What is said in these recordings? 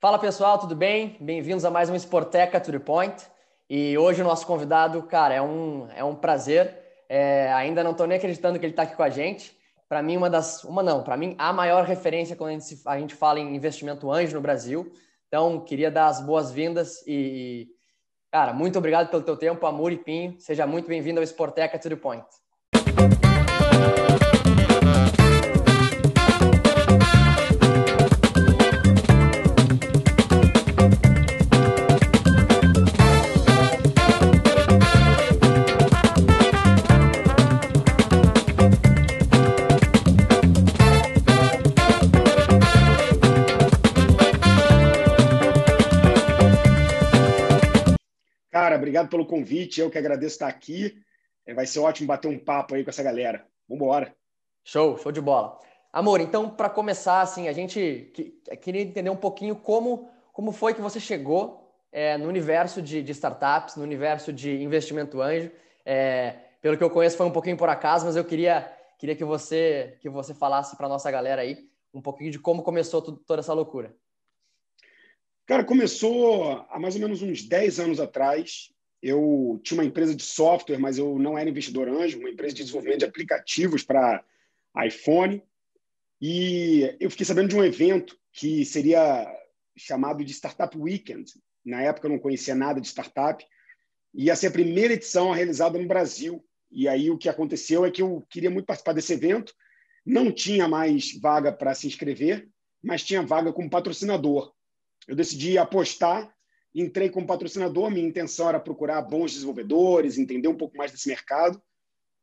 Fala pessoal, tudo bem? Bem-vindos a mais um Sporteca to the Point. E hoje o nosso convidado, cara, é um, é um prazer. É, ainda não estou nem acreditando que ele está aqui com a gente. Para mim, uma das. Uma não, para mim, a maior referência quando a gente, a gente fala em investimento anjo no Brasil. Então, queria dar as boas-vindas e, cara, muito obrigado pelo teu tempo, Amor e Pinho. Seja muito bem-vindo ao Sporteca to the Point. Obrigado pelo convite. Eu que agradeço estar aqui. É, vai ser ótimo bater um papo aí com essa galera. Vamos embora. Show, show de bola. Amor, então, para começar, assim, a gente queria entender um pouquinho como, como foi que você chegou é, no universo de, de, startups, no universo de investimento anjo. É, pelo que eu conheço, foi um pouquinho por acaso, mas eu queria, queria que você que você falasse para nossa galera aí um pouquinho de como começou tudo, toda essa loucura. Cara, começou há mais ou menos uns 10 anos atrás. Eu tinha uma empresa de software, mas eu não era investidor anjo, uma empresa de desenvolvimento de aplicativos para iPhone. E eu fiquei sabendo de um evento que seria chamado de Startup Weekend. Na época eu não conhecia nada de startup. Ia ser a primeira edição realizada no Brasil. E aí o que aconteceu é que eu queria muito participar desse evento. Não tinha mais vaga para se inscrever, mas tinha vaga como patrocinador eu decidi apostar, entrei como patrocinador. Minha intenção era procurar bons desenvolvedores, entender um pouco mais desse mercado.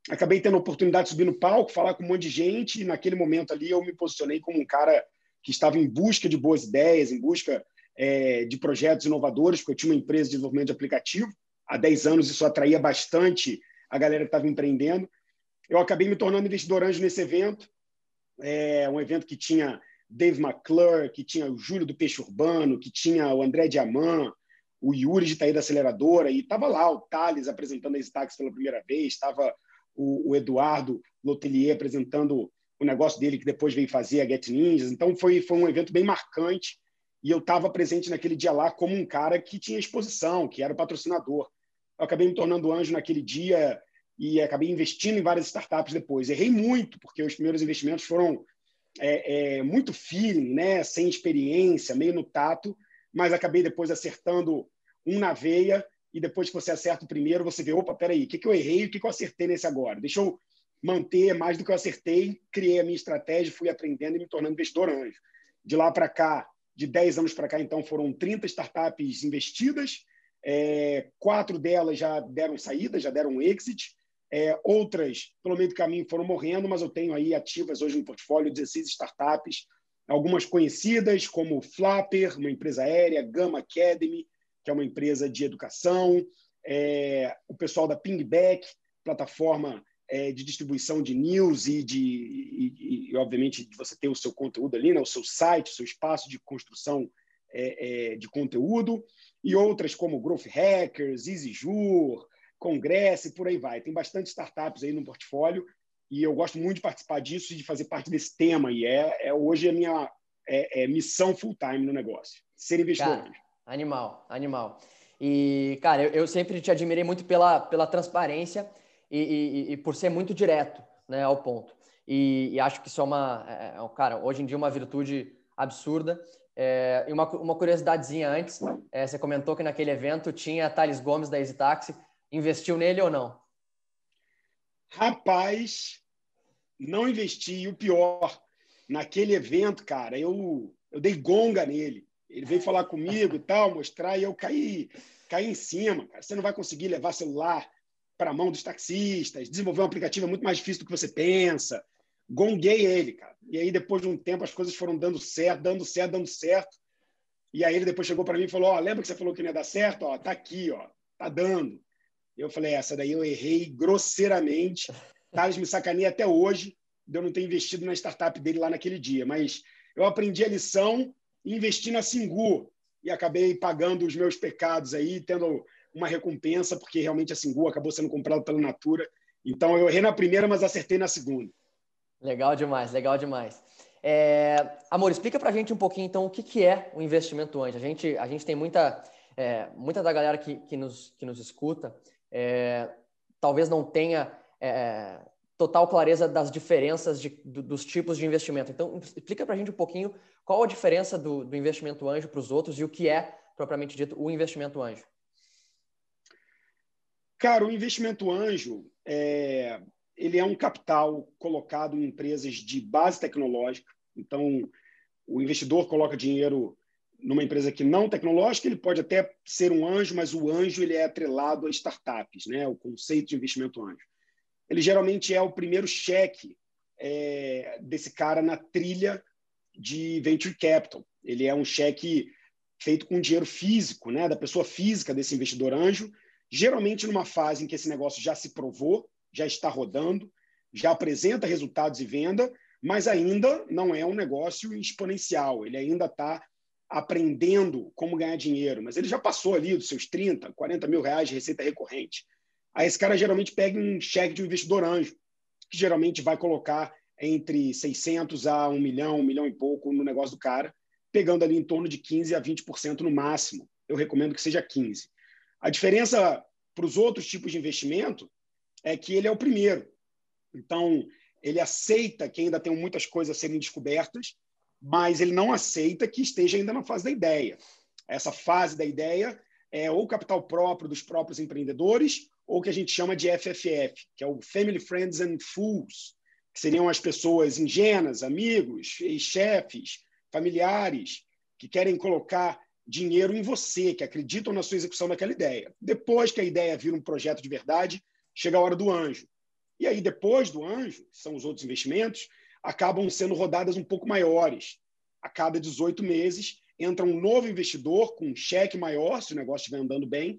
Acabei tendo a oportunidade de subir no palco, falar com um monte de gente, e naquele momento ali eu me posicionei como um cara que estava em busca de boas ideias, em busca é, de projetos inovadores, porque eu tinha uma empresa de desenvolvimento de aplicativo. Há 10 anos isso atraía bastante a galera que estava empreendendo. Eu acabei me tornando investidor anjo nesse evento, é um evento que tinha Dave McClure, que tinha o Júlio do Peixe Urbano, que tinha o André Diamant, o Yuri de Itaí da Aceleradora, e estava lá o Thales apresentando a Stax pela primeira vez, estava o, o, Eduardo Lotelier apresentando o negócio dele, que depois veio fazer a Get Ninjas. Então, foi, foi um evento bem marcante, e eu estava presente naquele dia lá como um cara que tinha exposição, que era o patrocinador. Eu acabei me tornando anjo naquele dia e acabei investindo em várias startups depois. Errei muito, porque os primeiros investimentos foram é, é, muito feeling, né? sem experiência, meio no tato, mas acabei depois acertando um na veia e depois que você acerta o primeiro, você vê, opa, peraí, o que, que eu errei o que, que eu acertei nesse agora? Deixa eu manter mais do que eu acertei, criei a minha estratégia, fui aprendendo e me tornando investidor anjo. De lá para cá, de 10 anos para cá, então, foram 30 startups investidas, é, quatro delas já deram saída, já deram um exit, é, outras, pelo meio do caminho, foram morrendo, mas eu tenho aí ativas hoje no portfólio 16 startups, algumas conhecidas, como Flapper, uma empresa aérea, Gamma Academy, que é uma empresa de educação, é, o pessoal da Pingback, plataforma é, de distribuição de news e, de, e, e, obviamente, de você ter o seu conteúdo ali, né, o seu site, o seu espaço de construção é, é de conteúdo, e outras como Growth Hackers, EasyJur, congresso e por aí vai. Tem bastante startups aí no portfólio e eu gosto muito de participar disso e de fazer parte desse tema. E é, é hoje a minha é, é missão full-time no negócio, ser investidor. Cara, animal, animal. E, cara, eu, eu, sempre te admirei muito pela, pela transparência e, e, e por ser muito direto né, ao ponto. E, e acho que isso é uma, é, é cara, hoje em dia uma virtude absurda. É, e uma, uma curiosidadezinha antes, é, você comentou que naquele evento tinha Thales Gomes da Easy Taxi. Investiu nele ou não? Rapaz, não investi. E o pior, naquele evento, cara, eu, eu dei gonga nele. Ele veio falar comigo e tal, mostrar, e eu caí, caí em cima. Cara. Você não vai conseguir levar celular para a mão dos taxistas. Desenvolver um aplicativo é muito mais difícil do que você pensa. Gonguei ele, cara. E aí, depois de um tempo, as coisas foram dando certo, dando certo, dando certo. E aí ele depois chegou para mim e falou: Ó, lembra que você falou que não ia dar certo? Ó, tá aqui, ó, tá dando. Eu falei, essa daí eu errei grosseiramente. Thales me sacaneia até hoje de eu não ter investido na startup dele lá naquele dia. Mas eu aprendi a lição e investi na Singu. E acabei pagando os meus pecados aí, tendo uma recompensa, porque realmente a Singu acabou sendo comprada pela Natura. Então eu errei na primeira, mas acertei na segunda. Legal demais, legal demais. É, Amor, explica para a gente um pouquinho, então, o que, que é o investimento anjo. A gente, a gente tem muita, é, muita da galera que, que, nos, que nos escuta, é, talvez não tenha é, total clareza das diferenças de, do, dos tipos de investimento. Então, explica para a gente um pouquinho qual a diferença do, do investimento anjo para os outros e o que é, propriamente dito, o investimento anjo. Cara, o investimento anjo é, ele é um capital colocado em empresas de base tecnológica. Então, o investidor coloca dinheiro numa empresa que não tecnológica, ele pode até ser um anjo, mas o anjo ele é atrelado a startups, né? O conceito de investimento anjo. Ele geralmente é o primeiro cheque é, desse cara na trilha de venture capital. Ele é um cheque feito com dinheiro físico, né? Da pessoa física desse investidor anjo, geralmente numa fase em que esse negócio já se provou, já está rodando, já apresenta resultados e venda, mas ainda não é um negócio exponencial. Ele ainda está aprendendo como ganhar dinheiro, mas ele já passou ali dos seus 30, 40 mil reais de receita recorrente. Aí esse cara geralmente pega um cheque de um investidor anjo, que geralmente vai colocar entre 600 a 1 milhão, 1 milhão e pouco no negócio do cara, pegando ali em torno de 15 a 20% no máximo. Eu recomendo que seja 15. A diferença para os outros tipos de investimento é que ele é o primeiro. Então, ele aceita que ainda tem muitas coisas a serem descobertas, mas ele não aceita que esteja ainda na fase da ideia. Essa fase da ideia é ou capital próprio dos próprios empreendedores, ou que a gente chama de FFF, que é o Family, Friends and Fools, que seriam as pessoas ingênuas, amigos, chefes, familiares, que querem colocar dinheiro em você, que acreditam na sua execução daquela ideia. Depois que a ideia vira um projeto de verdade, chega a hora do anjo. E aí, depois do anjo, são os outros investimentos, acabam sendo rodadas um pouco maiores. A cada 18 meses, entra um novo investidor com um cheque maior, se o negócio estiver andando bem,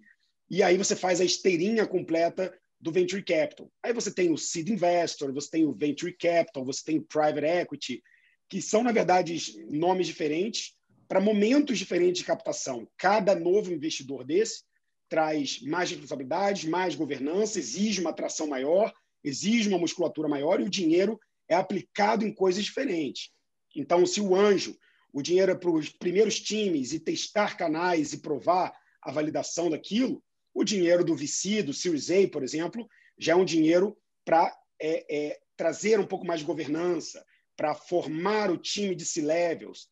e aí você faz a esteirinha completa do Venture Capital. Aí você tem o Seed Investor, você tem o Venture Capital, você tem o Private Equity, que são, na verdade, nomes diferentes para momentos diferentes de captação. Cada novo investidor desse traz mais responsabilidades, mais governança, exige uma atração maior, exige uma musculatura maior e o dinheiro é aplicado em coisas diferentes. Então, se o anjo, o dinheiro é para os primeiros times e testar canais e provar a validação daquilo, o dinheiro do VC, do Series A, por exemplo, já é um dinheiro para é, é, trazer um pouco mais de governança, para formar o time de C-levels,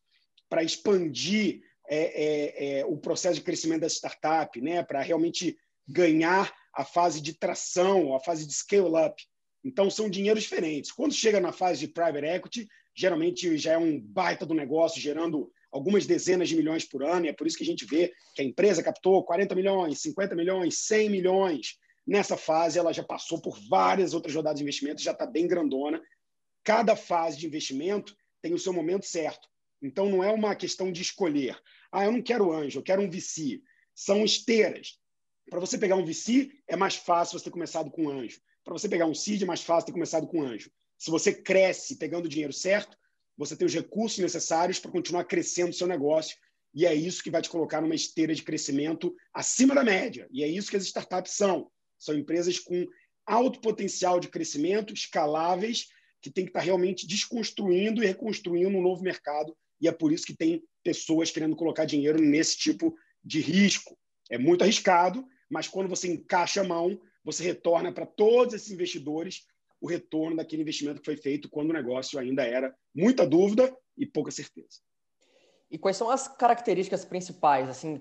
para expandir é, é, é, o processo de crescimento da startup, né, para realmente ganhar a fase de tração, a fase de scale-up. Então, são dinheiros diferentes. Quando chega na fase de private equity, geralmente já é um baita do negócio, gerando algumas dezenas de milhões por ano, e é por isso que a gente vê que a empresa captou 40 milhões, 50 milhões, 100 milhões. Nessa fase, ela já passou por várias outras rodadas de investimento, já está bem grandona. Cada fase de investimento tem o seu momento certo. Então, não é uma questão de escolher. Ah, eu não quero anjo, eu quero um VC. São esteiras. Para você pegar um VC, é mais fácil você ter começado com anjo. Para você pegar um seed, é mais fácil ter começado com anjo. Se você cresce pegando o dinheiro certo, você tem os recursos necessários para continuar crescendo o seu negócio. E é isso que vai te colocar numa esteira de crescimento acima da média. E é isso que as startups são. São empresas com alto potencial de crescimento, escaláveis, que tem que estar realmente desconstruindo e reconstruindo um novo mercado e é por isso que tem pessoas querendo colocar dinheiro nesse tipo de risco. É muito arriscado, mas quando você encaixa a mão, você retorna para todos esses investidores o retorno daquele investimento que foi feito quando o negócio ainda era muita dúvida e pouca certeza. E quais são as características principais, assim,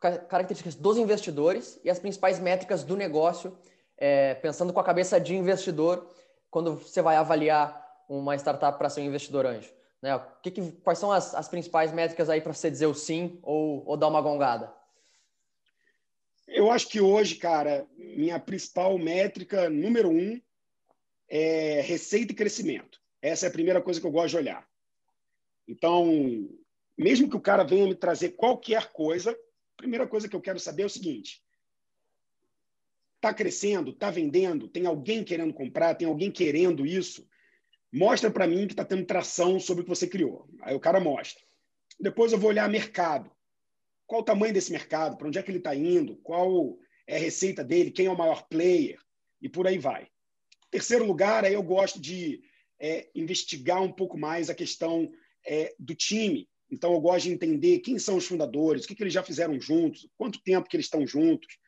características dos investidores e as principais métricas do negócio, é, pensando com a cabeça de investidor, quando você vai avaliar uma startup para ser um investidor anjo? Né? Que, que quais são as, as principais métricas aí para você dizer o sim ou, ou dar uma gongada? Eu acho que hoje, cara, minha principal métrica, número um, é receita e crescimento. Essa é a primeira coisa que eu gosto de olhar. Então, mesmo que o cara venha me trazer qualquer coisa, a primeira coisa que eu quero saber é o seguinte: está crescendo, está vendendo, tem alguém querendo comprar, tem alguém querendo isso? Mostra para mim que está tendo tração sobre o que você criou. Aí o cara mostra. Depois eu vou olhar mercado. Qual o tamanho desse mercado? Para onde é que ele está indo? Qual é a receita dele? Quem é o maior player? E por aí vai. Terceiro lugar, aí eu gosto de é, investigar um pouco mais a questão é, do time. Então, eu gosto de entender quem são os fundadores, o que, que eles já fizeram juntos, quanto tempo que eles estão juntos,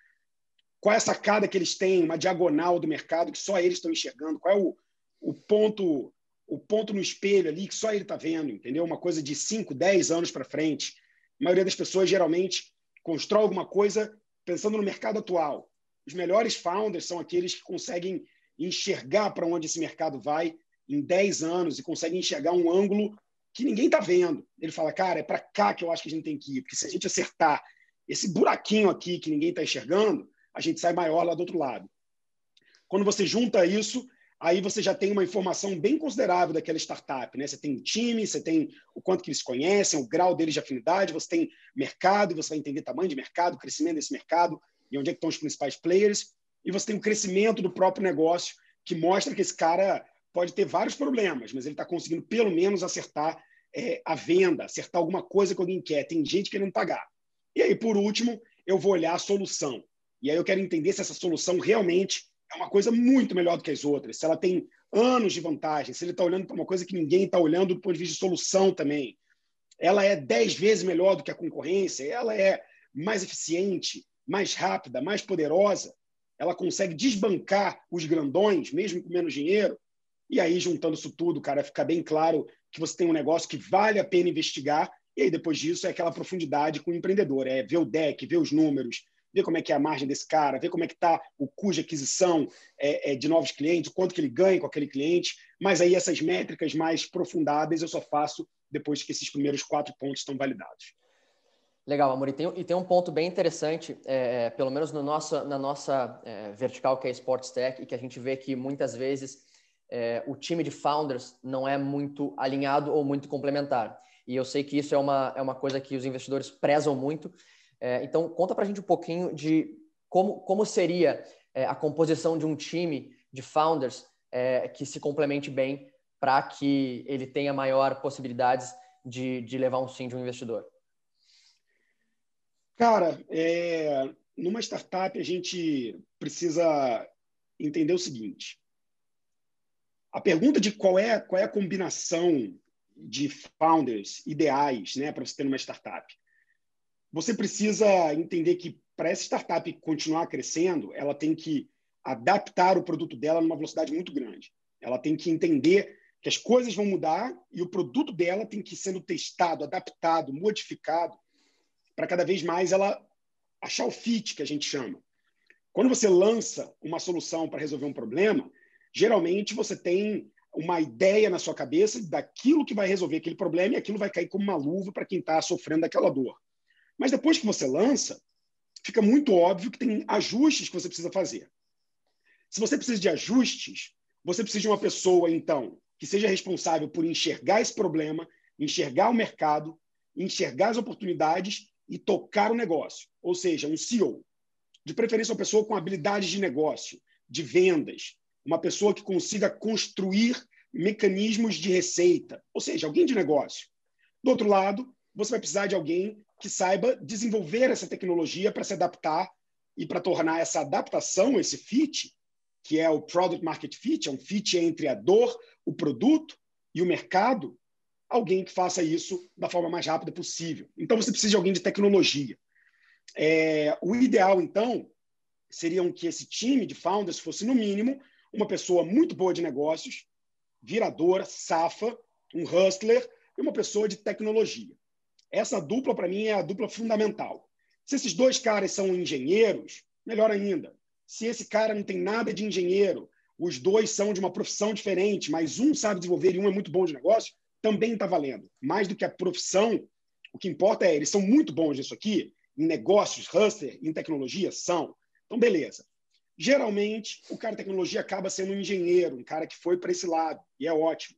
qual é a sacada que eles têm, uma diagonal do mercado que só eles estão enxergando, qual é o, o ponto o ponto no espelho ali que só ele está vendo, entendeu? Uma coisa de 5, 10 anos para frente. A maioria das pessoas geralmente constrói alguma coisa pensando no mercado atual. Os melhores founders são aqueles que conseguem enxergar para onde esse mercado vai em 10 anos e conseguem enxergar um ângulo que ninguém está vendo. Ele fala, cara, é para cá que eu acho que a gente tem que ir, porque se a gente acertar esse buraquinho aqui que ninguém está enxergando, a gente sai maior lá do outro lado. Quando você junta isso, aí você já tem uma informação bem considerável daquela startup. Né? Você tem o time, você tem o quanto que eles conhecem, o grau deles de afinidade, você tem mercado, você vai entender tamanho de mercado, crescimento desse mercado e onde é estão os principais players, e você tem o crescimento do próprio negócio, que mostra que esse cara pode ter vários problemas, mas ele está conseguindo pelo menos acertar é, a venda, acertar alguma coisa que alguém quer. Tem gente querendo pagar. E aí, por último, eu vou olhar a solução. E aí eu quero entender se essa solução realmente é uma coisa muito melhor do que as outras, se ela tem anos de vantagem, se ele está olhando para uma coisa que ninguém está olhando do ponto de vista de solução também. Ela é dez vezes melhor do que a concorrência, ela é mais eficiente, mais rápida, mais poderosa, ela consegue desbancar os grandões, mesmo com menos dinheiro. E aí, juntando isso tudo, cara, fica bem claro que você tem um negócio que vale a pena investigar. E aí, depois disso, é aquela profundidade com o empreendedor. É ver o deck, ver os números, ver como é que é a margem desse cara, ver como é que está o custo de aquisição é, é, de novos clientes, quanto que ele ganha com aquele cliente. Mas aí essas métricas mais profundadas eu só faço depois que esses primeiros quatro pontos estão validados. Legal, Amor. E tem, e tem um ponto bem interessante, é, é, pelo menos no nosso, na nossa é, vertical, que é Sports Tech, e que a gente vê que muitas vezes é, o time de founders não é muito alinhado ou muito complementar. E eu sei que isso é uma, é uma coisa que os investidores prezam muito, é, então, conta para a gente um pouquinho de como, como seria é, a composição de um time de founders é, que se complemente bem para que ele tenha maior possibilidades de, de levar um sim de um investidor. Cara, é, numa startup a gente precisa entender o seguinte: a pergunta de qual é, qual é a combinação de founders ideais né, para você ter uma startup você precisa entender que para essa startup continuar crescendo, ela tem que adaptar o produto dela numa velocidade muito grande. Ela tem que entender que as coisas vão mudar e o produto dela tem que ir sendo testado, adaptado, modificado para cada vez mais ela achar o fit que a gente chama. Quando você lança uma solução para resolver um problema, geralmente você tem uma ideia na sua cabeça daquilo que vai resolver aquele problema e aquilo vai cair como uma luva para quem está sofrendo daquela dor. Mas depois que você lança, fica muito óbvio que tem ajustes que você precisa fazer. Se você precisa de ajustes, você precisa de uma pessoa, então, que seja responsável por enxergar esse problema, enxergar o mercado, enxergar as oportunidades e tocar o negócio. Ou seja, um CEO. De preferência, uma pessoa com habilidades de negócio, de vendas, uma pessoa que consiga construir mecanismos de receita, ou seja, alguém de negócio. Do outro lado, você vai precisar de alguém que saiba desenvolver essa tecnologia para se adaptar e para tornar essa adaptação, esse fit, que é o product market fit, é um fit entre a dor, o produto e o mercado, alguém que faça isso da forma mais rápida possível. Então você precisa de alguém de tecnologia. É, o ideal, então, seria que esse time de founders fosse, no mínimo, uma pessoa muito boa de negócios, viradora, safa, um hustler e uma pessoa de tecnologia. Essa dupla, para mim, é a dupla fundamental. Se esses dois caras são engenheiros, melhor ainda. Se esse cara não tem nada de engenheiro, os dois são de uma profissão diferente, mas um sabe desenvolver e um é muito bom de negócio, também está valendo. Mais do que a profissão, o que importa é, eles são muito bons nisso aqui, em negócios, hustler, em tecnologia, são. Então, beleza. Geralmente, o cara de tecnologia acaba sendo um engenheiro, um cara que foi para esse lado, e é ótimo.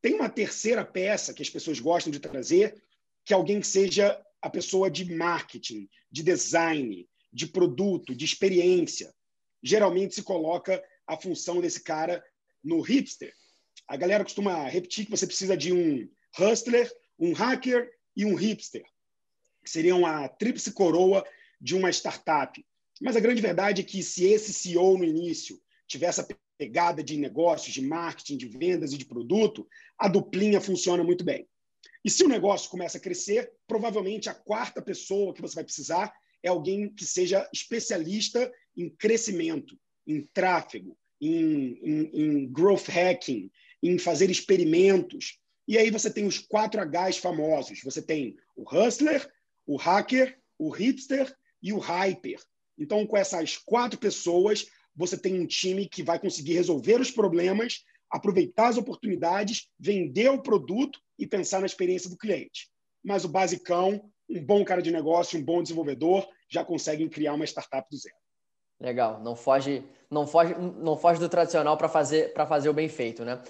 Tem uma terceira peça que as pessoas gostam de trazer, que alguém que seja a pessoa de marketing, de design, de produto, de experiência. Geralmente se coloca a função desse cara no hipster. A galera costuma repetir que você precisa de um hustler, um hacker e um hipster, que seriam a tríplice coroa de uma startup. Mas a grande verdade é que se esse CEO no início tiver essa pegada de negócios, de marketing, de vendas e de produto, a duplinha funciona muito bem. E se o negócio começa a crescer, provavelmente a quarta pessoa que você vai precisar é alguém que seja especialista em crescimento, em tráfego, em, em, em growth hacking, em fazer experimentos. E aí você tem os quatro Hs famosos. Você tem o hustler, o hacker, o hipster e o hyper. Então, com essas quatro pessoas, você tem um time que vai conseguir resolver os problemas, aproveitar as oportunidades, vender o produto e pensar na experiência do cliente. Mas o basicão, um bom cara de negócio, um bom desenvolvedor, já conseguem criar uma startup do zero. Legal, não foge, não foge, não foge do tradicional para fazer para fazer o bem feito, né?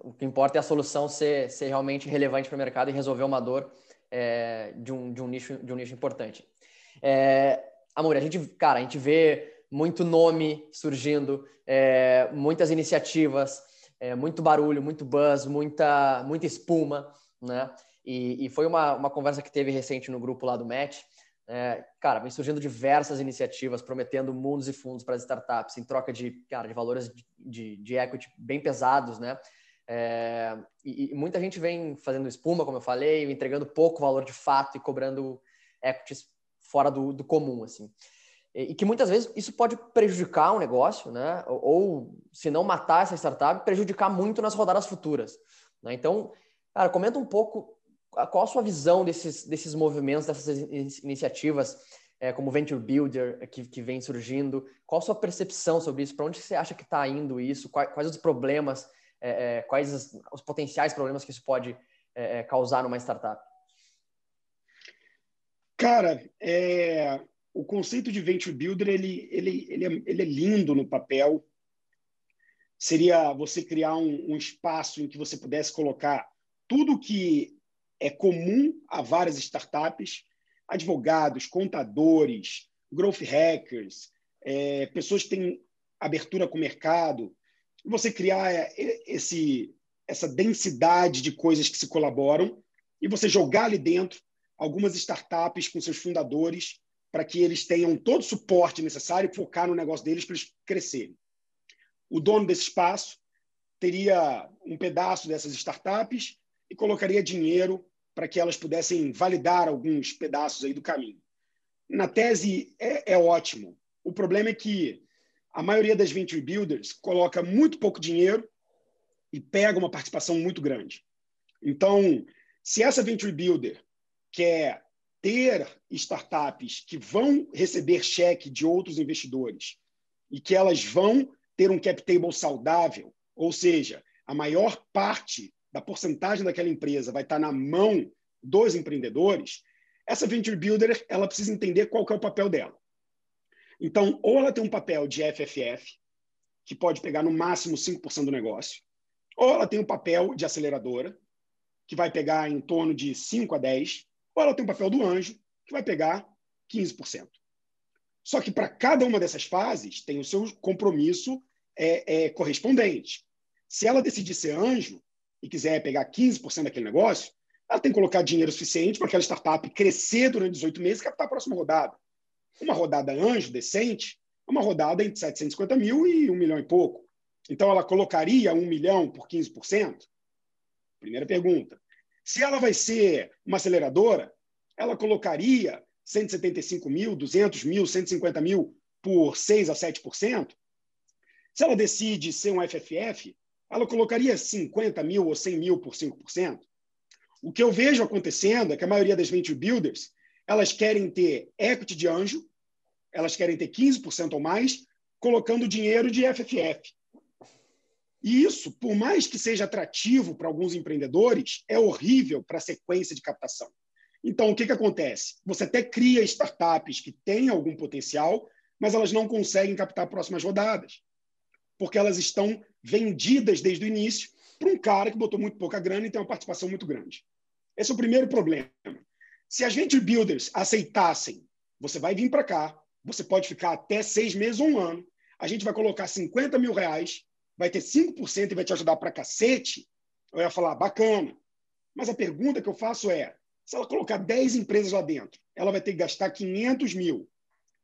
O que importa é a solução ser, ser realmente relevante para o mercado e resolver uma dor é, de, um, de um nicho de um nicho importante. É, Amor, a gente, cara, a gente vê muito nome surgindo, é, muitas iniciativas, é, muito barulho, muito buzz, muita, muita espuma, né? E, e, foi uma, uma conversa que teve recente no grupo lá do Match. É, cara, vem surgindo diversas iniciativas prometendo mundos e fundos para as startups em troca de, cara, de valores de, de, de equity bem pesados, né? É, e, e, muita gente vem fazendo espuma, como eu falei, entregando pouco valor de fato e cobrando equities fora do, do comum, assim. E, que muitas vezes isso pode prejudicar o um negócio, né? Ou, se não matar essa startup, prejudicar muito nas rodadas futuras. Né? Então, cara, comenta um pouco qual a sua visão desses, desses movimentos, dessas iniciativas, é, como Venture Builder, que, que vem surgindo. Qual a sua percepção sobre isso? Para onde você acha que está indo isso? Quais, quais os problemas, é, é, quais os, os, potenciais problemas que isso pode é, é, causar numa startup? Cara, é, o conceito de venture builder ele, ele, ele, é, ele é lindo no papel. Seria você criar um, um espaço em que você pudesse colocar tudo que é comum a várias startups, advogados, contadores, growth hackers, é, pessoas que têm abertura com o mercado, você criar é, esse, essa densidade de coisas que se colaboram e você jogar ali dentro algumas startups com seus fundadores para que eles tenham todo o suporte necessário e focar no negócio deles para eles crescerem. O dono desse espaço teria um pedaço dessas startups e colocaria dinheiro para que elas pudessem validar alguns pedaços aí do caminho. Na tese, é, é ótimo. O problema é que a maioria das venture builders coloca muito pouco dinheiro e pega uma participação muito grande. Então, se essa venture builder quer ter startups que vão receber cheque de outros investidores e que elas vão ter um cap table saudável, ou seja, a maior parte da porcentagem daquela empresa vai estar na mão dos empreendedores, essa venture builder ela precisa entender qual é o papel dela. Então, ou ela tem um papel de FFF, que pode pegar no máximo 5% do negócio, ou ela tem um papel de aceleradora, que vai pegar em torno de 5 a 10, ou ela tem o papel do anjo, que vai pegar 15%. Só que para cada uma dessas fases tem o seu compromisso é, é, correspondente. Se ela decidir ser anjo e quiser pegar 15% daquele negócio, ela tem que colocar dinheiro suficiente para aquela startup crescer durante 18 meses e captar a próxima rodada. Uma rodada anjo decente é uma rodada entre 750 mil e 1 milhão e pouco. Então, ela colocaria 1 milhão por 15%? Primeira pergunta. Se ela vai ser uma aceleradora, ela colocaria 175 mil, 200 mil, 150 mil por 6 a 7%. Se ela decide ser um FFF, ela colocaria 50 mil ou 100 mil por 5%. O que eu vejo acontecendo é que a maioria das venture builders elas querem ter equity de anjo, elas querem ter 15% ou mais, colocando dinheiro de FFF. E isso, por mais que seja atrativo para alguns empreendedores, é horrível para a sequência de captação. Então, o que, que acontece? Você até cria startups que têm algum potencial, mas elas não conseguem captar próximas rodadas, porque elas estão vendidas desde o início para um cara que botou muito pouca grana e tem uma participação muito grande. Esse é o primeiro problema. Se as venture builders aceitassem, você vai vir para cá, você pode ficar até seis meses ou um ano, a gente vai colocar 50 mil reais vai ter 5% e vai te ajudar para cacete, eu ia falar, bacana. Mas a pergunta que eu faço é, se ela colocar 10 empresas lá dentro, ela vai ter que gastar 500 mil.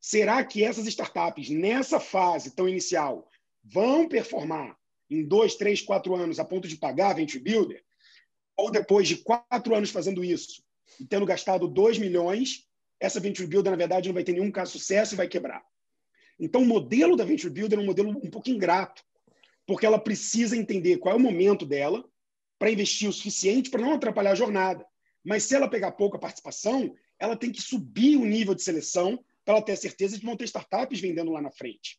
Será que essas startups, nessa fase tão inicial, vão performar em dois, três, quatro anos a ponto de pagar a Venture Builder, ou depois de quatro anos fazendo isso e tendo gastado 2 milhões, essa Venture Builder, na verdade, não vai ter nenhum caso de sucesso e vai quebrar. Então, o modelo da Venture Builder é um modelo um pouco ingrato, porque ela precisa entender qual é o momento dela para investir o suficiente para não atrapalhar a jornada. Mas se ela pegar pouca participação, ela tem que subir o nível de seleção para ela ter a certeza de que vão ter startups vendendo lá na frente.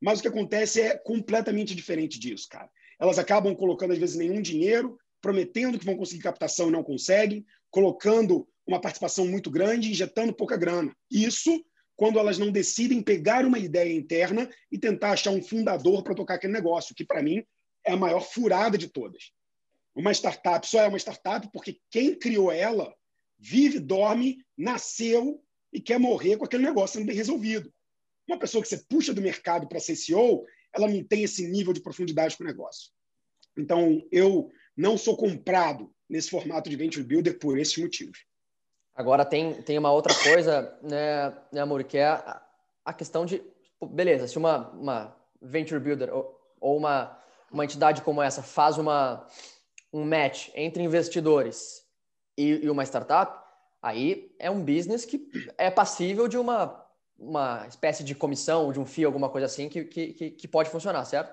Mas o que acontece é completamente diferente disso, cara. Elas acabam colocando, às vezes, nenhum dinheiro, prometendo que vão conseguir captação e não conseguem, colocando uma participação muito grande, injetando pouca grana. Isso quando elas não decidem pegar uma ideia interna e tentar achar um fundador para tocar aquele negócio, que para mim é a maior furada de todas. Uma startup só é uma startup porque quem criou ela vive, dorme, nasceu e quer morrer com aquele negócio sendo bem resolvido. Uma pessoa que você puxa do mercado para ser CEO, ela não tem esse nível de profundidade com o negócio. Então, eu não sou comprado nesse formato de venture builder por esses motivos. Agora tem, tem uma outra coisa, né, né Amor, que é a, a questão de, beleza, se uma, uma venture builder ou, ou uma, uma entidade como essa faz uma, um match entre investidores e, e uma startup, aí é um business que é passível de uma, uma espécie de comissão, de um FII, alguma coisa assim, que, que, que pode funcionar, certo?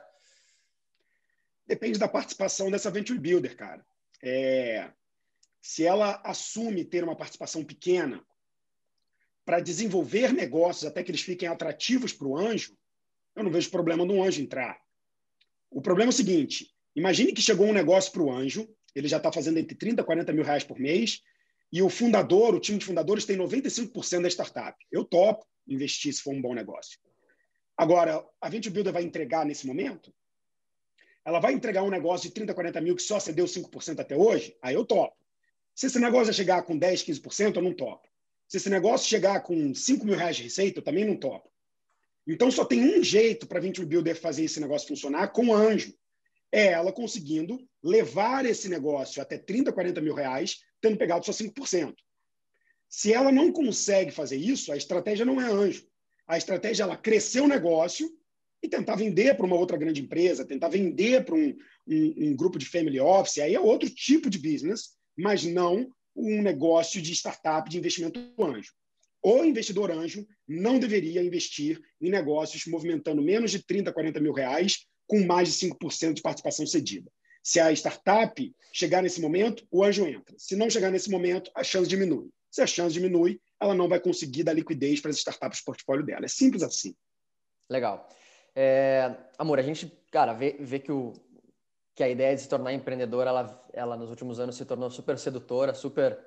Depende da participação dessa venture builder, cara. É, se ela assume ter uma participação pequena para desenvolver negócios até que eles fiquem atrativos para o anjo, eu não vejo problema no anjo entrar. O problema é o seguinte: imagine que chegou um negócio para o anjo, ele já está fazendo entre 30 e 40 mil reais por mês, e o fundador, o time de fundadores, tem 95% da startup. Eu topo investir se for um bom negócio. Agora, a Venture Builder vai entregar nesse momento? Ela vai entregar um negócio de 30, 40 mil que só cedeu 5% até hoje? Aí eu topo. Se esse negócio chegar com 10, 15%, eu não topo. Se esse negócio chegar com 5 mil reais de receita, eu também não topo. Então, só tem um jeito para a Venture Builder fazer esse negócio funcionar com anjo. É ela conseguindo levar esse negócio até 30, 40 mil reais, tendo pegado só 5%. Se ela não consegue fazer isso, a estratégia não é anjo. A estratégia é ela crescer o negócio e tentar vender para uma outra grande empresa, tentar vender para um, um, um grupo de family office. Aí é outro tipo de business mas não um negócio de startup de investimento anjo. O investidor anjo não deveria investir em negócios movimentando menos de 30, 40 mil reais com mais de 5% de participação cedida. Se a startup chegar nesse momento, o anjo entra. Se não chegar nesse momento, a chance diminui. Se a chance diminui, ela não vai conseguir dar liquidez para as startups do portfólio dela. É simples assim. Legal. É, amor, a gente, cara, vê, vê que o, que a ideia de se tornar empreendedor, ela, ela nos últimos anos se tornou super sedutora, super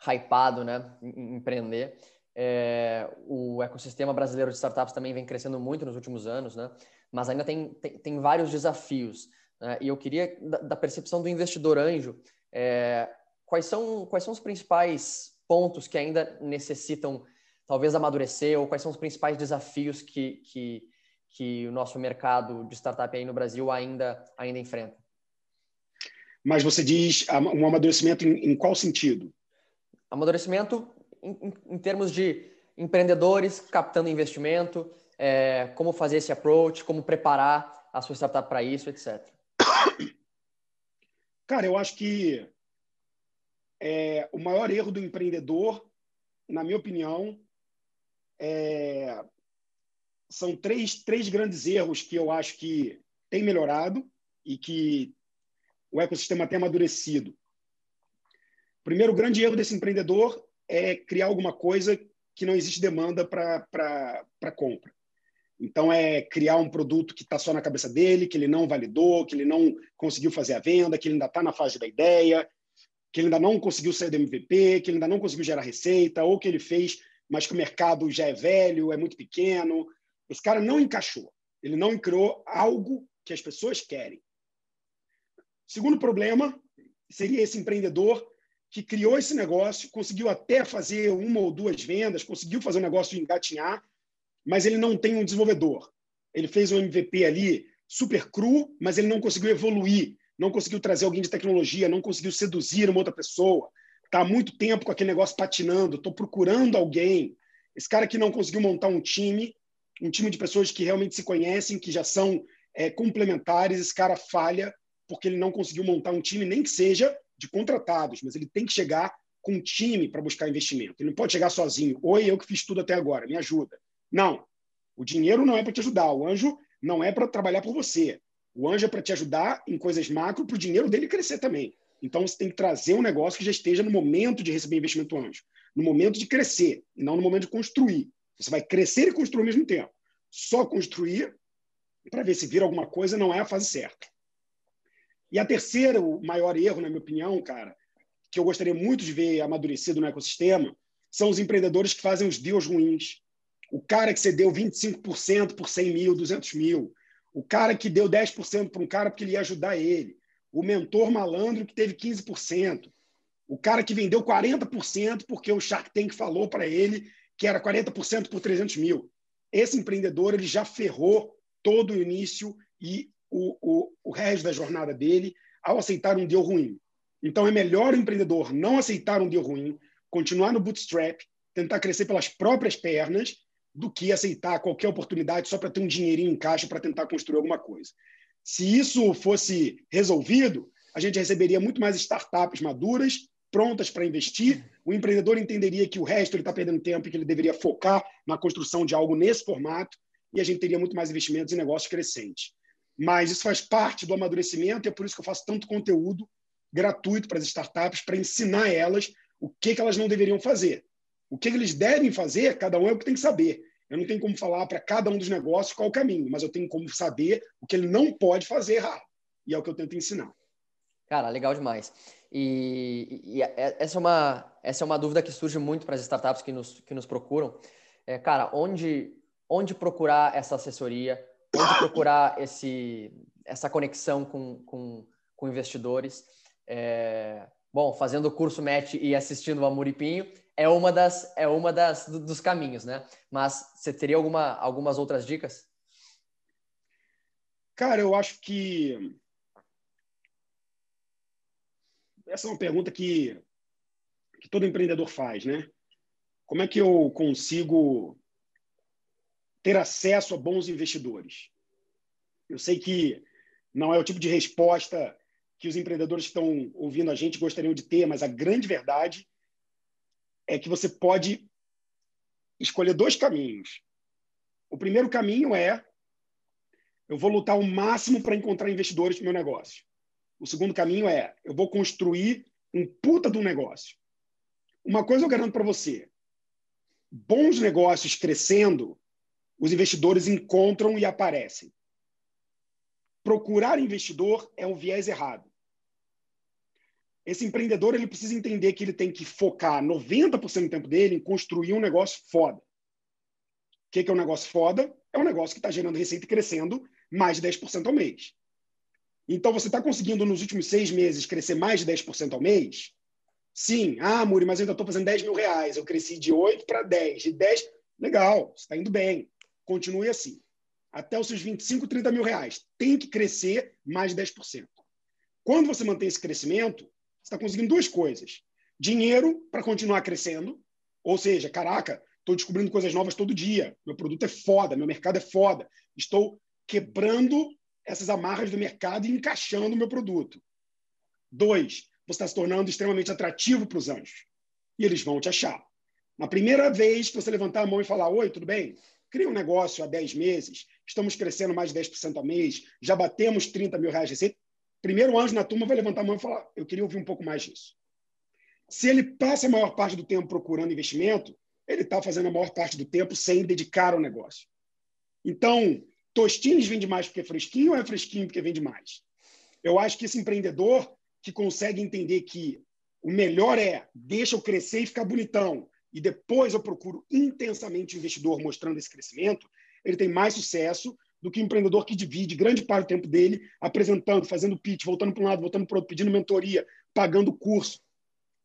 hypado, né, em empreender. É, o ecossistema brasileiro de startups também vem crescendo muito nos últimos anos, né, mas ainda tem, tem, tem vários desafios. Né, e eu queria, da, da, percepção do investidor anjo, é, quais, são, quais são os principais pontos que ainda necessitam, talvez, amadurecer, ou quais são os principais desafios que, que que o nosso mercado de startup aí no Brasil ainda, ainda enfrenta. Mas você diz um amadurecimento em, em qual sentido? Amadurecimento em, em, termos de empreendedores captando investimento, é, como fazer esse approach, como preparar a sua startup para isso, etc. Cara, eu acho que é, o maior erro do empreendedor, na minha opinião, é são três, três grandes erros que eu acho que tem melhorado e que o ecossistema tem amadurecido. O primeiro grande erro desse empreendedor é criar alguma coisa que não existe demanda para compra. Então, é criar um produto que está só na cabeça dele, que ele não validou, que ele não conseguiu fazer a venda, que ele ainda está na fase da ideia, que ele ainda não conseguiu sair do MVP, que ele ainda não conseguiu gerar receita, ou que ele fez, mas que o mercado já é velho, é muito pequeno, esse cara não encaixou. Ele não criou algo que as pessoas querem. Segundo problema seria esse empreendedor que criou esse negócio, conseguiu até fazer uma ou duas vendas, conseguiu fazer o negócio engatinhar, mas ele não tem um desenvolvedor. Ele fez um MVP ali super cru, mas ele não conseguiu evoluir, não conseguiu trazer alguém de tecnologia, não conseguiu seduzir uma outra pessoa. Está há muito tempo com aquele negócio patinando, estou procurando alguém. Esse cara que não conseguiu montar um time um time de pessoas que realmente se conhecem, que já são é, complementares, esse cara falha porque ele não conseguiu montar um time, nem que seja de contratados, mas ele tem que chegar com um time para buscar investimento. Ele não pode chegar sozinho. Oi, eu que fiz tudo até agora, me ajuda. Não. O dinheiro não é para te ajudar. O anjo não é para trabalhar por você. O anjo é para te ajudar em coisas macro para o dinheiro dele crescer também. Então você tem que trazer um negócio que já esteja no momento de receber investimento anjo, no momento de crescer, e não no momento de construir. Você vai crescer e construir ao mesmo tempo. Só construir para ver se vira alguma coisa não é a fase certa. E a terceira, o maior erro, na minha opinião, cara, que eu gostaria muito de ver amadurecido no ecossistema, são os empreendedores que fazem os deals ruins. O cara que cedeu 25% por 100 mil, 200 mil. O cara que deu 10% para um cara porque ele ia ajudar ele. O mentor malandro que teve 15%. O cara que vendeu 40% porque o Shark Tank falou para ele que era 40% por 300 mil. Esse empreendedor ele já ferrou todo o início e o, o, o resto da jornada dele ao aceitar um deal ruim. Então, é melhor o empreendedor não aceitar um deal ruim, continuar no bootstrap, tentar crescer pelas próprias pernas, do que aceitar qualquer oportunidade só para ter um dinheirinho em caixa para tentar construir alguma coisa. Se isso fosse resolvido, a gente receberia muito mais startups maduras, prontas para investir. O empreendedor entenderia que o resto ele está perdendo tempo e que ele deveria focar na construção de algo nesse formato e a gente teria muito mais investimentos em negócios crescentes. Mas isso faz parte do amadurecimento e é por isso que eu faço tanto conteúdo gratuito para as startups, para ensinar elas o que, que elas não deveriam fazer. O que, que eles devem fazer, cada um é o que tem que saber. Eu não tenho como falar para cada um dos negócios qual o caminho, mas eu tenho como saber o que ele não pode fazer errado. E é o que eu tento ensinar. Cara, legal demais. E, e, é, essa, é uma, essa é uma dúvida que surge muito para as startups que nos, que nos procuram. É, cara, onde, onde procurar essa assessoria? Onde procurar esse, essa conexão com, com, com investidores? É, bom, fazendo o curso match e assistindo o Amuripinho é uma das é uma das dos caminhos, né? Mas você teria alguma algumas outras dicas? Cara, eu acho que essa é uma pergunta que que todo empreendedor faz, né? Como é que eu consigo ter acesso a bons investidores? Eu sei que não é o tipo de resposta que os empreendedores que estão ouvindo a gente gostariam de ter, mas a grande verdade é que você pode escolher dois caminhos. O primeiro caminho é eu vou lutar o máximo para encontrar investidores para o meu negócio. O segundo caminho é eu vou construir um puta de um negócio. Uma coisa eu garanto para você: bons negócios crescendo, os investidores encontram e aparecem procurar investidor é um viés errado. Esse empreendedor ele precisa entender que ele tem que focar 90% do tempo dele em construir um negócio foda. O que é um negócio foda? É um negócio que está gerando receita e crescendo mais de 10% ao mês. Então, você está conseguindo, nos últimos seis meses, crescer mais de 10% ao mês? Sim. Ah, Muri, mas eu ainda estou fazendo 10 mil reais. Eu cresci de 8 para 10. De 10, legal, você está indo bem. Continue assim até os seus 25, 30 mil reais. Tem que crescer mais de 10%. Quando você mantém esse crescimento, você está conseguindo duas coisas. Dinheiro para continuar crescendo, ou seja, caraca, estou descobrindo coisas novas todo dia. Meu produto é foda, meu mercado é foda. Estou quebrando essas amarras do mercado e encaixando o meu produto. Dois, você está se tornando extremamente atrativo para os anjos. E eles vão te achar. Na primeira vez que você levantar a mão e falar: Oi, tudo bem? Cria um negócio há 10 meses, estamos crescendo mais de 10% ao mês, já batemos 30 mil reais de receita. Primeiro anjo na turma vai levantar a mão e falar: Eu queria ouvir um pouco mais disso. Se ele passa a maior parte do tempo procurando investimento, ele está fazendo a maior parte do tempo sem dedicar ao negócio. Então, Tostines vende mais porque é fresquinho ou é fresquinho porque vende mais? Eu acho que esse empreendedor que consegue entender que o melhor é deixa eu crescer e ficar bonitão, e depois eu procuro intensamente o investidor mostrando esse crescimento, ele tem mais sucesso do que o empreendedor que divide grande parte do tempo dele apresentando, fazendo pitch, voltando para um lado, voltando para o outro, pedindo mentoria, pagando curso.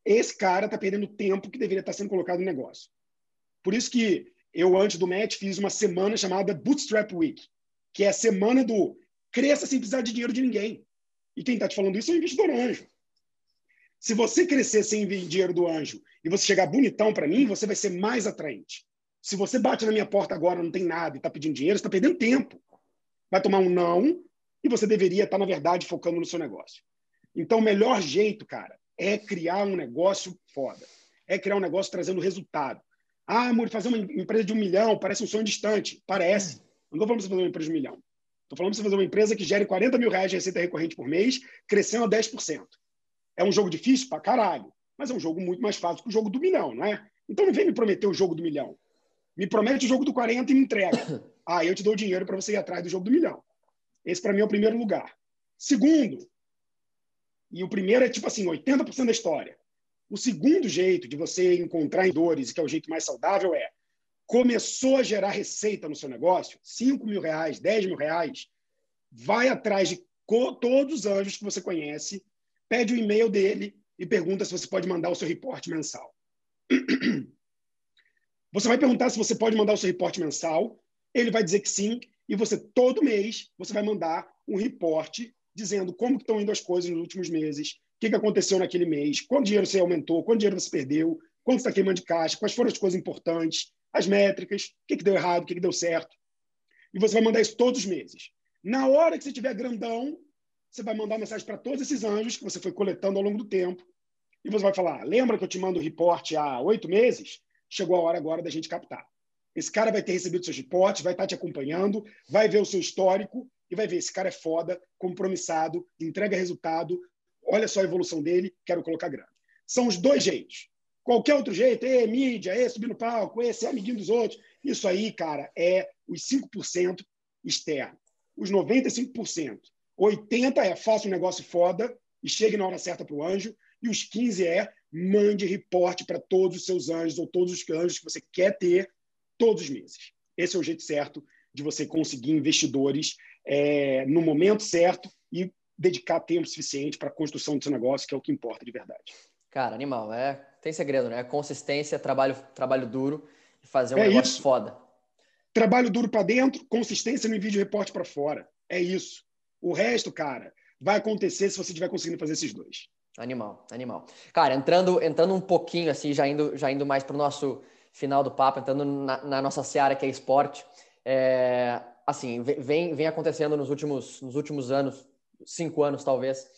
Esse cara está perdendo tempo que deveria estar tá sendo colocado no negócio. Por isso que eu, antes do match, fiz uma semana chamada Bootstrap Week, que é a semana do cresça sem precisar de dinheiro de ninguém. E quem está te falando isso é o investidor anjo. Se você crescer sem dinheiro do anjo e você chegar bonitão para mim, você vai ser mais atraente. Se você bate na minha porta agora, não tem nada e está pedindo dinheiro, está perdendo tempo. vai tomar um não e você deveria estar, na verdade, focando no seu negócio. Então, o melhor jeito, cara, é criar um negócio foda. É criar um negócio trazendo resultado. Ah, amor, fazer uma empresa de um milhão parece um sonho distante. Parece. Não estou falando para você fazer uma empresa de um milhão. Estou falando para você fazer uma empresa que gere 40 mil reais de receita recorrente por mês, crescendo a 10%. É um jogo difícil para caralho, mas é um jogo muito mais fácil que o jogo do milhão, não é? Então não vem me prometer o jogo do milhão. Me promete o jogo do 40 e me entrega. Ah, eu te dou dinheiro para você ir atrás do jogo do milhão. Esse, para mim, é o primeiro lugar. Segundo, e o primeiro é tipo assim, 80% da história. O segundo jeito de você encontrar dores, que é o jeito mais saudável, é começou a gerar receita no seu negócio, 5 mil reais, 10 mil reais, vai atrás de todos os anjos que você conhece, pede o e-mail dele e pergunta se você pode mandar o seu reporte mensal. Você vai perguntar se você pode mandar o seu reporte mensal, ele vai dizer que sim, e você, todo mês, você vai mandar um reporte dizendo como estão indo as coisas nos últimos meses, o que, que aconteceu naquele mês, quanto dinheiro você aumentou, quanto dinheiro você perdeu, quanto está queimando de caixa, quais foram as coisas importantes, as métricas, o que, que deu errado, o que, que deu certo. E você vai mandar isso todos os meses. Na hora que você tiver grandão, você vai mandar mensagem para todos esses anjos que você foi coletando ao longo do tempo. E você vai falar: lembra que eu te mando o reporte há oito meses? Chegou a hora agora da gente captar. Esse cara vai ter recebido seus reportes, vai estar te acompanhando, vai ver o seu histórico e vai ver: esse cara é foda, compromissado, entrega resultado, olha só a evolução dele, quero colocar grana. São os dois jeitos. Qualquer outro jeito, é mídia, é subir no palco, é ser amiguinho dos outros. Isso aí, cara, é os 5% externo. Os 95%. 80% é faça um negócio foda e chegue na hora certa para o anjo. E os 15% é mande reporte para todos os seus anjos ou todos os anjos que você quer ter todos os meses. Esse é o jeito certo de você conseguir investidores é, no momento certo e dedicar tempo suficiente para a construção do seu negócio, que é o que importa de verdade. Cara, animal. É, tem segredo, né? Consistência, trabalho, trabalho duro e fazer um é negócio isso. foda. Trabalho duro para dentro, consistência no vídeo reporte para fora. É isso. O resto, cara, vai acontecer se você estiver conseguindo fazer esses dois. Animal, animal. Cara, entrando, entrando um pouquinho assim, já indo, já indo mais para o nosso final do papo, entrando na, na nossa seara que é esporte, é, assim, vem, vem acontecendo nos últimos, nos últimos anos, cinco anos talvez,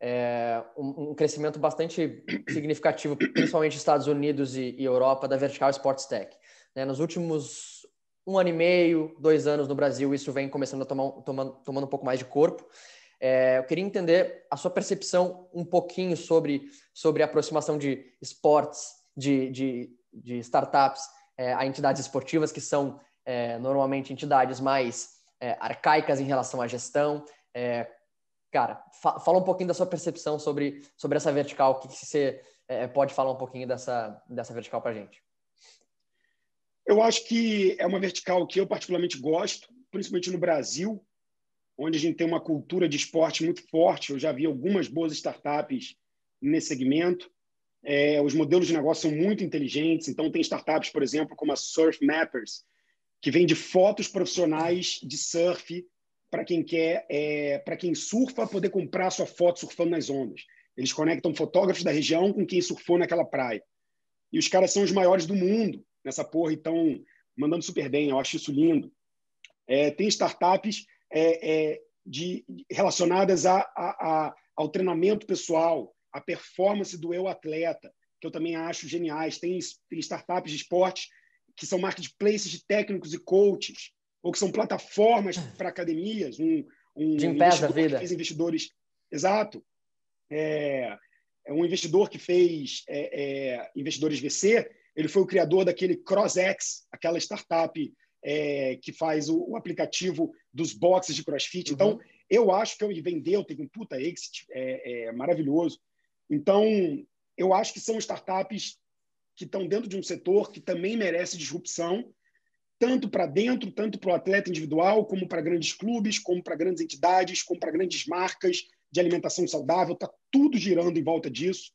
é, um, um, crescimento bastante significativo, principalmente Estados Unidos e, e, Europa, da Vertical Sports Tech. Né? Nos últimos um ano e meio, dois anos no Brasil, isso vem começando a tomar, tomando, tomando um pouco mais de corpo. É, eu queria entender a sua percepção um pouquinho sobre, sobre a aproximação de esportes, de, de, de startups é, a entidades esportivas, que são é, normalmente entidades mais é, arcaicas em relação à gestão. Cara, fa fala um pouquinho da sua percepção sobre, sobre essa vertical, o que, que você é, pode falar um pouquinho dessa, dessa vertical para a gente? Eu acho que é uma vertical que eu particularmente gosto, principalmente no Brasil, onde a gente tem uma cultura de esporte muito forte. Eu já vi algumas boas startups nesse segmento. É, os modelos de negócio são muito inteligentes. Então, tem startups, por exemplo, como a Surf Mappers, que vende fotos profissionais de surf para quem quer, é, para quem surfa, poder comprar sua foto surfando nas ondas. Eles conectam fotógrafos da região com quem surfou naquela praia. E os caras são os maiores do mundo nessa porra e estão mandando super bem. Eu acho isso lindo. É, tem startups é, é, de, relacionadas a, a, a, ao treinamento pessoal, à performance do eu atleta, que eu também acho geniais. Tem, tem startups de esporte que são marketplaces de técnicos e coaches, ou que são plataformas para academias. Um, um de investidor vida. que fez investidores. Exato. É, é um investidor que fez é, é, investidores VC. Ele foi o criador daquele CrossX, aquela startup é, que faz o, o, aplicativo dos boxes de CrossFit. Então, uhum. Então, eu acho que ele vendeu, teve um puta exit é, é, maravilhoso. Então, eu acho que são startups que estão dentro de um setor que também merece disrupção, tanto para dentro, tanto para o atleta individual, como para grandes clubes, como para grandes entidades, como para grandes marcas de alimentação saudável. Está tudo girando em volta disso.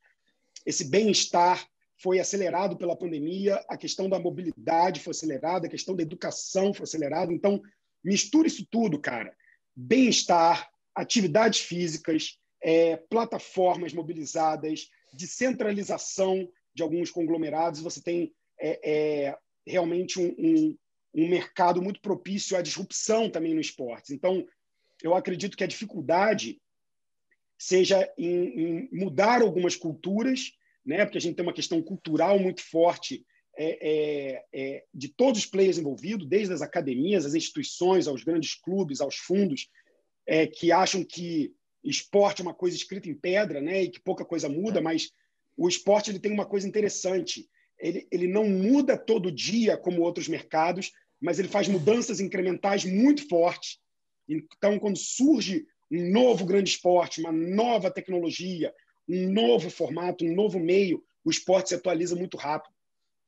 Esse bem-estar foi acelerado pela pandemia, a questão da mobilidade foi acelerada, a questão da educação foi acelerada. Então, mistura isso tudo, cara. Bem-estar, atividades físicas, é, plataformas mobilizadas, descentralização de alguns conglomerados, você tem é, é, realmente um, um, um mercado muito propício à disrupção também no esporte. Então, eu acredito que a dificuldade seja em, em mudar algumas culturas, né? porque a gente tem uma questão cultural muito forte é, é, é, de todos os players envolvidos, desde as academias, as instituições, aos grandes clubes, aos fundos, é, que acham que esporte é uma coisa escrita em pedra né? e que pouca coisa muda, mas o esporte ele tem uma coisa interessante. Ele, ele não muda todo dia como outros mercados, mas ele faz mudanças incrementais muito fortes. Então, quando surge um novo grande esporte, uma nova tecnologia, um novo formato, um novo meio, o esporte se atualiza muito rápido.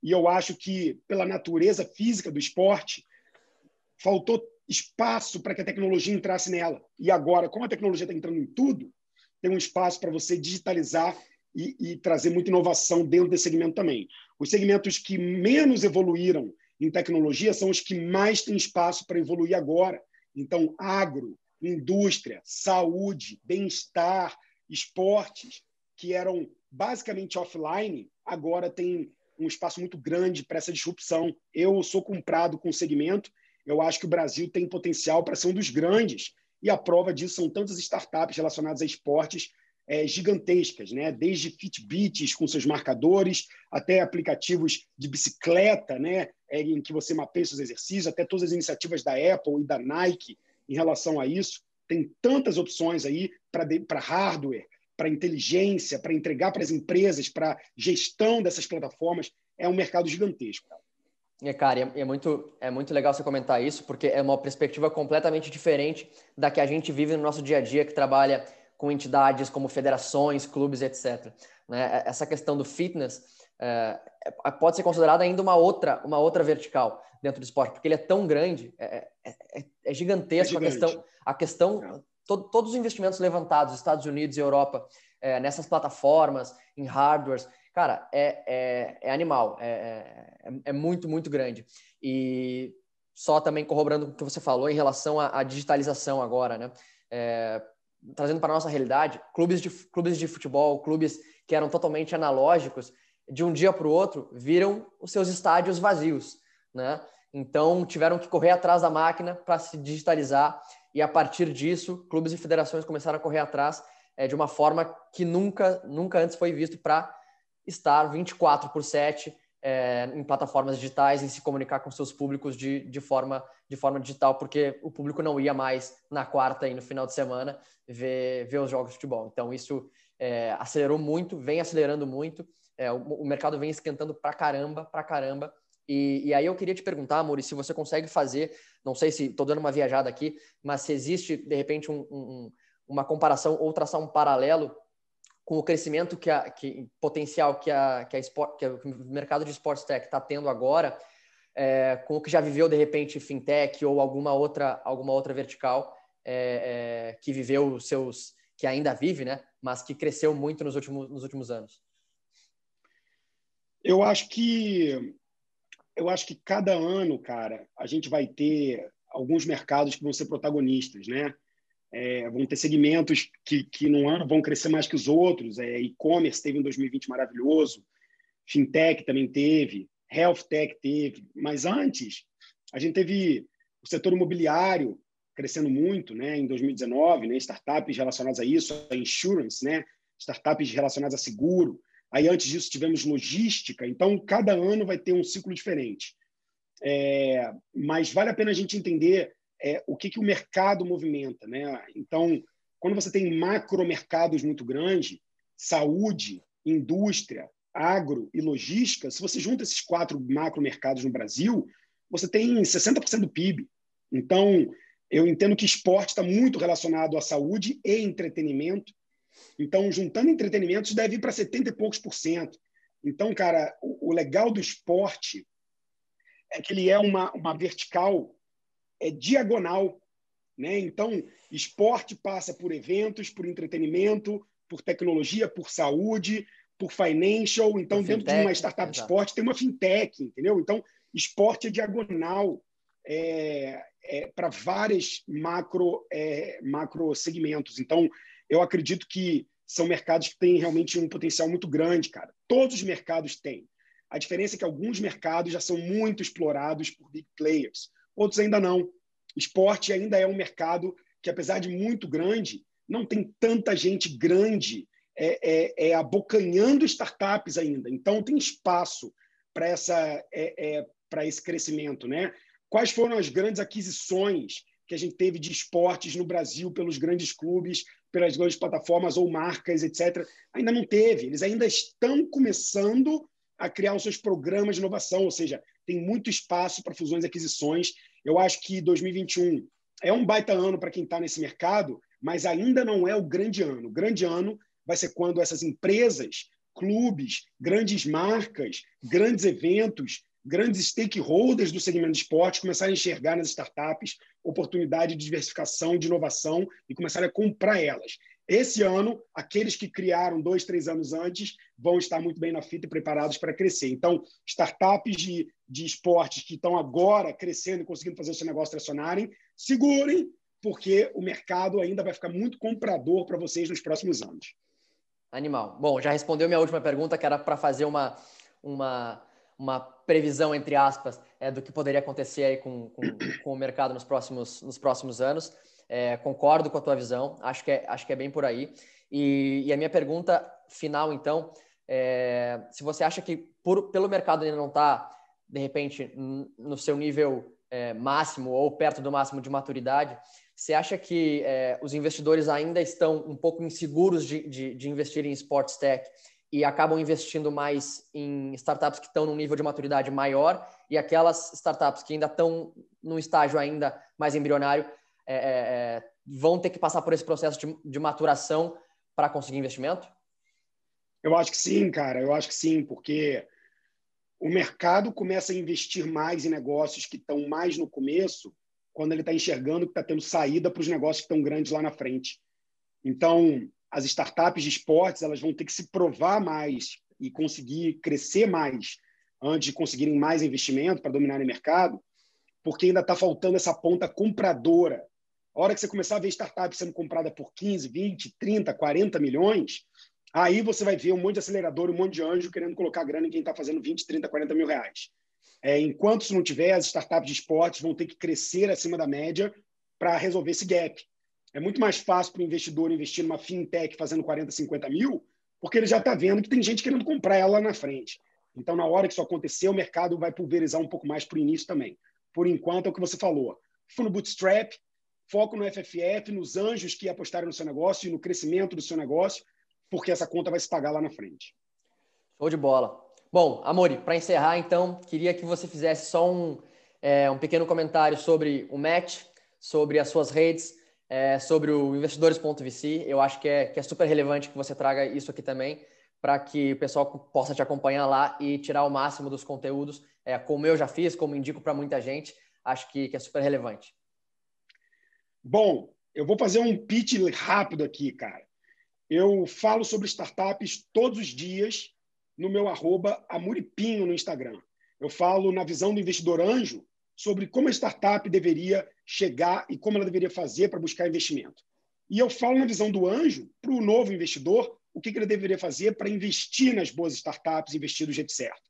E eu acho que, pela natureza física do esporte, faltou espaço para que a tecnologia entrasse nela. E agora, como a tecnologia está entrando em tudo, tem um espaço para você digitalizar e, e, trazer muita inovação dentro desse segmento também. Os segmentos que menos evoluíram em tecnologia são os que mais têm espaço para evoluir agora. Então, agro, indústria, saúde, bem-estar, esportes, que eram basicamente offline, agora tem um espaço muito grande para essa disrupção. Eu sou comprado com o segmento, eu acho que o Brasil tem potencial para ser um dos grandes, e a prova disso são tantas startups relacionadas a esportes é, gigantescas, né? desde Fitbits com seus marcadores, até aplicativos de bicicleta, né? É, em que você mapeia seus exercícios, até todas as iniciativas da Apple e da Nike em relação a isso. Tem tantas opções aí para hardware, para inteligência, para entregar para as empresas, para gestão dessas plataformas. É um mercado gigantesco. É, cara, é, é, muito, é muito legal você comentar isso, porque é uma perspectiva completamente diferente da que a gente vive no nosso dia a dia, que trabalha com entidades como federações, clubes, etc. Né? Essa questão do fitness é, é, pode ser considerada ainda uma outra, uma outra vertical dentro do esporte, porque ele é tão grande, é, é, é, é gigantesco a questão, a questão to, todos os investimentos levantados, Estados Unidos e Europa, nessas plataformas, em hardwares, cara, é, é, animal, é, é, muito, muito grande. E só também corroborando o que você falou em relação à, à digitalização agora, né? É, trazendo para a nossa realidade, clubes de, clubes de futebol, clubes que eram totalmente analógicos, de um dia para o outro, viram os seus estádios vazios, né? Então, tiveram que correr atrás da máquina para se digitalizar e, a partir disso, clubes e federações começaram a correr atrás é, de uma forma que nunca, nunca antes foi visto para estar 24 por 7 é, em plataformas digitais e se comunicar com seus públicos de, de, forma, de forma digital, porque o público não ia mais na quarta e no final de semana ver, ver os jogos de futebol. Então, isso é, acelerou muito, vem acelerando muito, é, o, o, mercado vem esquentando pra caramba, pra caramba. E, e aí eu queria te perguntar, Muri, se você consegue fazer, não sei se estou dando uma viajada aqui, mas se existe, de repente, um, um, uma comparação ou traçar um paralelo com o crescimento que, a, que potencial que, a, que, a esport, que o mercado de sports tech está tendo agora, é, com o que já viveu de repente fintech ou alguma outra alguma outra vertical é, é, que viveu seus que ainda vive, né? Mas que cresceu muito nos últimos nos últimos anos. Eu acho que eu acho que cada ano, cara, a gente vai ter alguns mercados que vão ser protagonistas, né? É, vão ter segmentos que, que no ano vão crescer mais que os outros. É, e-commerce teve um 2020 maravilhoso, fintech também teve, health tech teve. Mas antes, a gente teve o setor imobiliário crescendo muito né, em 2019, né, startups relacionadas a isso, a insurance, né, startups relacionadas a seguro. Aí, antes disso, tivemos logística. Então, cada ano vai ter um ciclo diferente. É, mas vale a pena a gente entender é, o que, que o mercado movimenta. Né? Então, quando você tem macromercados muito grandes, saúde, indústria, agro e logística, se você junta esses quatro macromercados no Brasil, você tem 60% do PIB. Então, eu entendo que esporte está muito relacionado à saúde e entretenimento. Então, juntando entretenimento, isso deve ir para 70 e poucos por cento. Então, cara, o, o legal do esporte é que ele é uma, uma vertical é diagonal. Né? Então, esporte passa por eventos, por entretenimento, por tecnologia, por saúde, por financial. Então, por dentro fintech, de uma startup de esporte tem uma fintech, entendeu? Então, esporte é diagonal é, é, para vários macro, é, macro segmentos. Então, eu acredito que são mercados que têm realmente um potencial muito grande, cara. Todos os mercados têm. A diferença é que alguns mercados já são muito explorados por big players, outros ainda não. Esporte ainda é um mercado que, apesar de muito grande, não tem tanta gente grande é, é, é abocanhando startups ainda. Então, tem espaço para essa é, é para esse crescimento, né? Quais foram as grandes aquisições que a gente teve de esportes no Brasil pelos grandes clubes, pelas grandes plataformas ou marcas, etc. Ainda não teve. Eles ainda estão começando a criar os seus programas de inovação, ou seja, tem muito espaço para fusões e aquisições. Eu acho que 2021 é um baita ano para quem está nesse mercado, mas ainda não é o grande ano. O grande ano vai ser quando essas empresas, clubes, grandes marcas, grandes eventos, grandes stakeholders do segmento de esporte começarem a enxergar nas startups oportunidade de diversificação, de inovação e começarem a comprar elas. Esse ano, aqueles que criaram dois, três anos antes vão estar muito bem na fita e preparados para crescer. Então, startups de, de esportes que estão agora crescendo e conseguindo fazer o seu negócio tracionarem, segurem, porque o mercado ainda vai ficar muito comprador para vocês nos próximos anos. Animal. Bom, já respondeu minha última pergunta, que era para fazer uma, uma uma previsão, entre aspas, é, do que poderia acontecer aí com, com, com o mercado nos próximos, nos próximos anos. É, concordo com a tua visão, acho que é, acho que é bem por aí. E, e a minha pergunta final, então, é, se você acha que por, pelo mercado ainda não está, de repente, no seu nível é, máximo ou perto do máximo de maturidade, você acha que é, os investidores ainda estão um pouco inseguros de, de, de investir em sports tech e acabam investindo mais em startups que estão num nível de maturidade maior e aquelas startups que ainda estão num estágio ainda mais embrionário é, é, é, vão ter que passar por esse processo de, de maturação para conseguir investimento? Eu acho que sim, cara. Eu acho que sim, porque o mercado começa a investir mais em negócios que estão mais no começo, quando ele está enxergando que está tendo saída para os negócios que estão grandes lá na frente. Então, as startups de esportes elas vão ter que se provar mais e conseguir crescer mais antes de conseguirem mais investimento para dominar o mercado, porque ainda está faltando essa ponta compradora. A hora que você começar a ver startup sendo comprada por 15, 20, 30, 40 milhões, aí você vai ver um monte de acelerador, um monte de anjo querendo colocar grana em quem está fazendo 20, 30, 40 mil reais. É, enquanto isso não tiver, as startups de esportes vão ter que crescer acima da média para resolver esse gap. É muito mais fácil para o investidor investir numa fintech fazendo 40, 50 mil, porque ele já está vendo que tem gente querendo comprar ela lá na frente. Então, na hora que isso acontecer, o mercado vai pulverizar um pouco mais para o início também. Por enquanto, é o que você falou. Fundo bootstrap, foco no FFF, nos anjos que apostaram no seu negócio e no crescimento do seu negócio, porque essa conta vai se pagar lá na frente. Show de bola. Bom, Amori, para encerrar, então, queria que você fizesse só um, é, um pequeno comentário sobre o match, sobre as suas redes, é, sobre o investidores.vc. Eu acho que é, que é super relevante que você traga isso aqui também, para que o pessoal possa te acompanhar lá e tirar o máximo dos conteúdos, é, como eu já fiz, como indico para muita gente. Acho que, que é super relevante. Bom, eu vou fazer um pitch rápido aqui, cara. Eu falo sobre startups todos os dias no meu arroba Amuripinho no Instagram. Eu falo na visão do investidor anjo sobre como a startup deveria chegar e como ela deveria fazer para buscar investimento. E eu falo na visão do anjo para o novo investidor o que, que ele deveria fazer para investir nas boas startups, investir do jeito certo.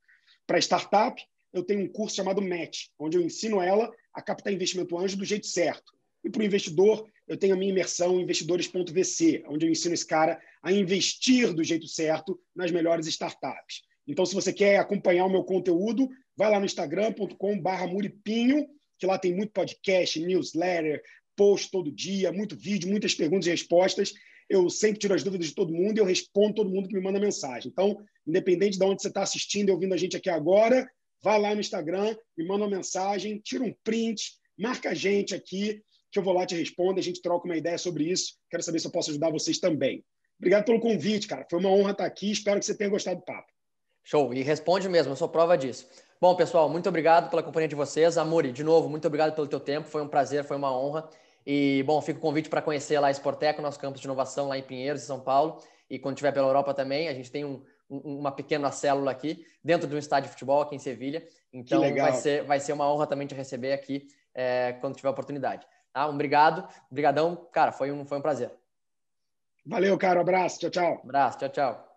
Para startup, eu tenho um curso chamado Match, onde eu ensino ela a captar investimento anjo do jeito certo. E para o investidor, eu tenho a minha imersão investidores.vc, onde eu ensino esse cara a investir do jeito certo nas melhores startups. Então, se você quer acompanhar o meu conteúdo, vai lá no instagram.com.br muripinho que lá tem muito podcast, newsletter, post todo dia, muito vídeo, muitas perguntas e respostas. Eu sempre tiro as dúvidas de todo mundo e eu respondo todo mundo que me manda mensagem. Então, independente de onde você está assistindo e ouvindo a gente aqui agora, vai lá no Instagram, me manda uma mensagem, tira um print, marca a gente aqui, que eu vou lá te responder, a gente troca uma ideia sobre isso. Quero saber se eu posso ajudar vocês também. Obrigado pelo convite, cara. Foi uma honra estar aqui. Espero que você tenha gostado do papo. Show. E responde mesmo, eu sou prova disso. Bom, pessoal, muito obrigado pela companhia de vocês. Amori, de novo, muito obrigado pelo teu tempo. Foi um prazer, foi uma honra. E, bom, fica o convite para conhecer lá a Sporteco, nosso campus de inovação lá em Pinheiros, em São Paulo. E quando estiver pela Europa também, a gente tem um, um, uma pequena célula aqui, dentro de um estádio de futebol aqui em Sevilha. Então, vai ser, vai ser uma honra também te receber aqui é, quando tiver oportunidade. Tá? Um obrigado, obrigadão. Cara, foi um, foi um prazer. Valeu, cara. Um abraço. Tchau, tchau. Um abraço. Tchau, tchau.